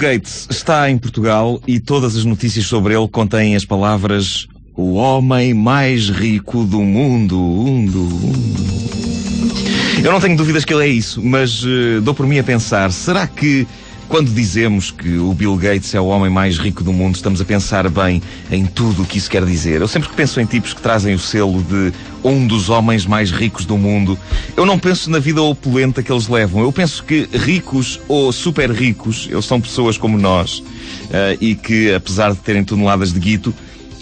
Gates está em Portugal e todas as notícias sobre ele contêm as palavras o homem mais rico do mundo. Eu não tenho dúvidas que ele é isso, mas uh, dou por mim a pensar, será que quando dizemos que o Bill Gates é o homem mais rico do mundo, estamos a pensar bem em tudo o que isso quer dizer. Eu sempre que penso em tipos que trazem o selo de um dos homens mais ricos do mundo, eu não penso na vida opulenta que eles levam. Eu penso que ricos ou super ricos, eles são pessoas como nós uh, e que, apesar de terem toneladas de guito,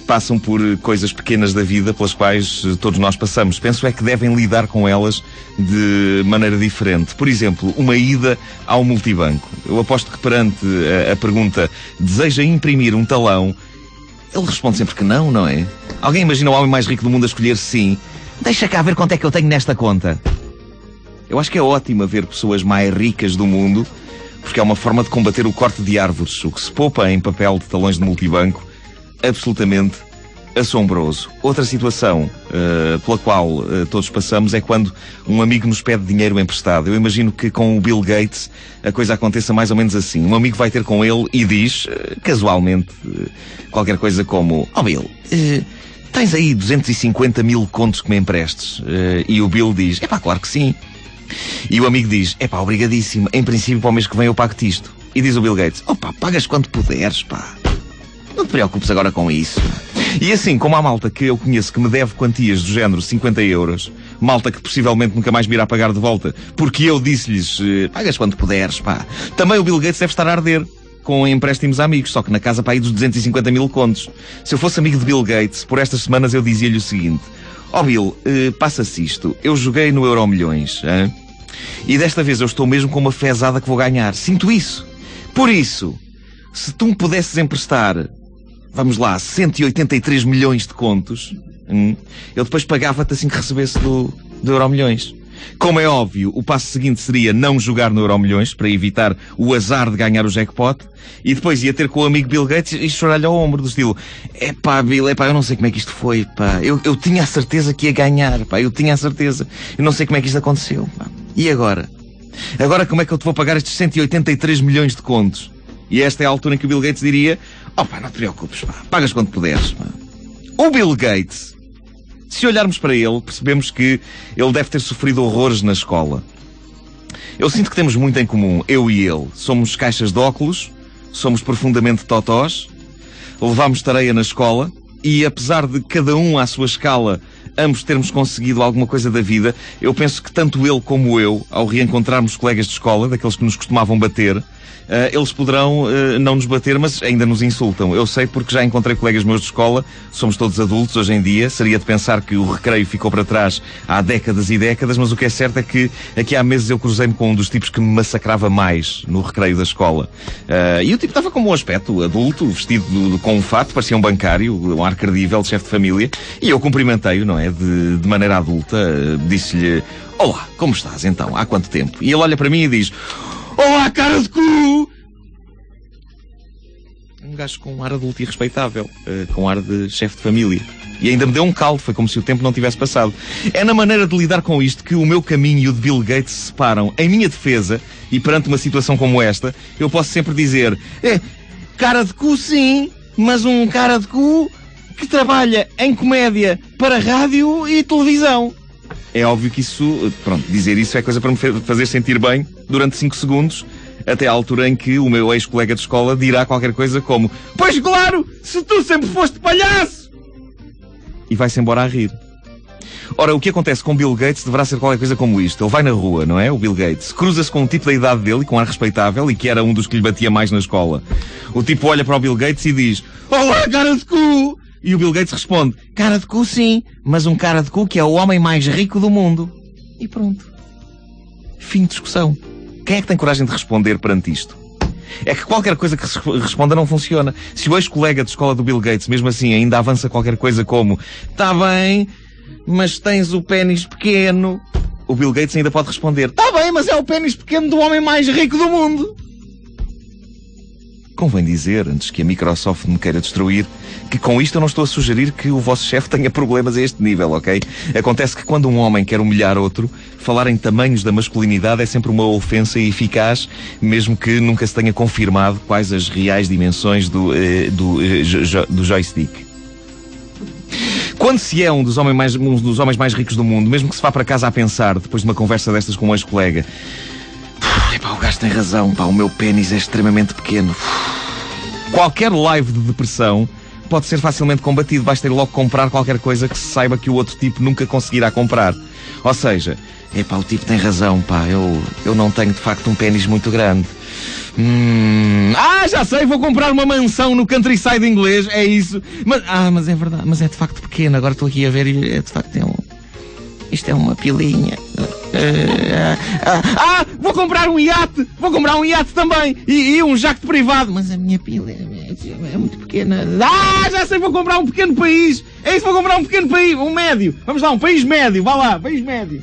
passam por coisas pequenas da vida pelas quais eh, todos nós passamos. Penso é que devem lidar com elas de maneira diferente. Por exemplo, uma ida ao multibanco. Eu aposto que perante a, a pergunta deseja imprimir um talão, ele responde sempre que não, não é? Alguém imagina o homem mais rico do mundo a escolher sim? Deixa cá ver quanto é que eu tenho nesta conta. Eu acho que é ótimo ver pessoas mais ricas do mundo, porque é uma forma de combater o corte de árvores. O que se poupa em papel de talões de multibanco absolutamente assombroso. Outra situação uh, pela qual uh, todos passamos é quando um amigo nos pede dinheiro emprestado. Eu imagino que com o Bill Gates a coisa aconteça mais ou menos assim. Um amigo vai ter com ele e diz, uh, casualmente, qualquer coisa como: oh Bill, tens aí 250 mil contos que me emprestes? e o Bill diz: É pá, claro que sim. E o amigo diz: É pá, obrigadíssimo. Em princípio, para o mês que vem eu pago-te isto. E diz o Bill Gates: Opa, pagas quanto puderes, pá. Não te preocupes agora com isso. E assim, como há malta que eu conheço que me deve quantias do género 50 euros, malta que possivelmente nunca mais me irá pagar de volta, porque eu disse-lhes, eh, pagas quando puderes, pá. Também o Bill Gates deve estar a arder com empréstimos a amigos, só que na casa para aí dos 250 mil contos. Se eu fosse amigo de Bill Gates, por estas semanas eu dizia-lhe o seguinte: Ó oh Bill, eh, passa-se isto. Eu joguei no Euro Milhões, hein? e desta vez eu estou mesmo com uma fezada que vou ganhar. Sinto isso. Por isso, se tu me pudesses emprestar vamos lá, 183 milhões de contos, hum, eu depois pagava-te assim que recebesse do, do Euro Milhões. Como é óbvio, o passo seguinte seria não jogar no Euro Milhões para evitar o azar de ganhar o jackpot e depois ia ter com o amigo Bill Gates e chorar-lhe ao ombro do estilo é pá, Bill, é pá, eu não sei como é que isto foi, pá. Eu, eu tinha a certeza que ia ganhar, pá. Eu tinha a certeza. Eu não sei como é que isto aconteceu, pá. E agora? Agora como é que eu te vou pagar estes 183 milhões de contos? E esta é a altura em que o Bill Gates diria Oh pá, não te preocupes, pá. Pagas quando puderes, pá. O Bill Gates, se olharmos para ele, percebemos que ele deve ter sofrido horrores na escola. Eu sinto que temos muito em comum, eu e ele. Somos caixas de óculos, somos profundamente totós, levámos tareia na escola e apesar de cada um à sua escala ambos termos conseguido alguma coisa da vida, eu penso que tanto ele como eu, ao reencontrarmos colegas de escola, daqueles que nos costumavam bater, uh, eles poderão uh, não nos bater, mas ainda nos insultam. Eu sei porque já encontrei colegas meus de escola, somos todos adultos hoje em dia, seria de pensar que o recreio ficou para trás há décadas e décadas, mas o que é certo é que aqui há meses eu cruzei-me com um dos tipos que me massacrava mais no recreio da escola. Uh, e o tipo estava com um bom aspecto, adulto, vestido com um fato, parecia um bancário, um ar credível, chefe de família, e eu cumprimentei-o, não é? De, de maneira adulta, disse-lhe: Olá, como estás então? Há quanto tempo? E ele olha para mim e diz: Olá, cara de cu! Um gajo com um ar adulto e respeitável, uh, com ar de chefe de família. E ainda me deu um caldo, foi como se o tempo não tivesse passado. É na maneira de lidar com isto que o meu caminho e o de Bill Gates se separam. Em minha defesa, e perante uma situação como esta, eu posso sempre dizer: é, cara de cu sim, mas um cara de cu que trabalha em comédia para rádio e televisão. É óbvio que isso, pronto, dizer isso é coisa para me fazer sentir bem durante 5 segundos, até à altura em que o meu ex-colega de escola dirá qualquer coisa como: Pois claro, se tu sempre foste palhaço! E vai-se embora a rir. Ora, o que acontece com Bill Gates deverá ser qualquer coisa como isto. Ele vai na rua, não é? O Bill Gates. Cruza-se com um tipo da idade dele, com ar respeitável, e que era um dos que lhe batia mais na escola. O tipo olha para o Bill Gates e diz: Olá, cara de cu! E o Bill Gates responde: Cara de cu, sim, mas um cara de cu que é o homem mais rico do mundo. E pronto. Fim de discussão. Quem é que tem coragem de responder perante isto? É que qualquer coisa que responda não funciona. Se o ex-colega de escola do Bill Gates, mesmo assim, ainda avança qualquer coisa como Tá bem, mas tens o pênis pequeno. O Bill Gates ainda pode responder Tá bem, mas é o pênis pequeno do homem mais rico do mundo. Convém dizer, antes que a Microsoft me queira destruir, que com isto eu não estou a sugerir que o vosso chefe tenha problemas a este nível, ok? Acontece que quando um homem quer humilhar outro, falar em tamanhos da masculinidade é sempre uma ofensa eficaz, mesmo que nunca se tenha confirmado quais as reais dimensões do, eh, do, eh, do joystick. Quando se é um dos, homens mais, um dos homens mais ricos do mundo, mesmo que se vá para casa a pensar, depois de uma conversa destas com um ex-colega, o gajo tem razão, pá, o meu pênis é extremamente pequeno. Qualquer live de depressão pode ser facilmente combatido, basta ir logo comprar qualquer coisa que se saiba que o outro tipo nunca conseguirá comprar. Ou seja, epá, o tipo tem razão, pá, eu, eu não tenho de facto um pênis muito grande. Hum, ah, já sei, vou comprar uma mansão no countryside inglês, é isso. Mas, ah, mas é verdade, mas é de facto pequeno, agora estou aqui a ver e é de facto é um... Isto é uma pilinha. Ah, ah, vou comprar um iate! Vou comprar um iate também! E, e um jacto privado! Mas a minha pila é, é, muito pequena. Ah, já sei, vou comprar um pequeno país! É isso, vou comprar um pequeno país! Um médio! Vamos lá, um país médio! Vá lá, país médio!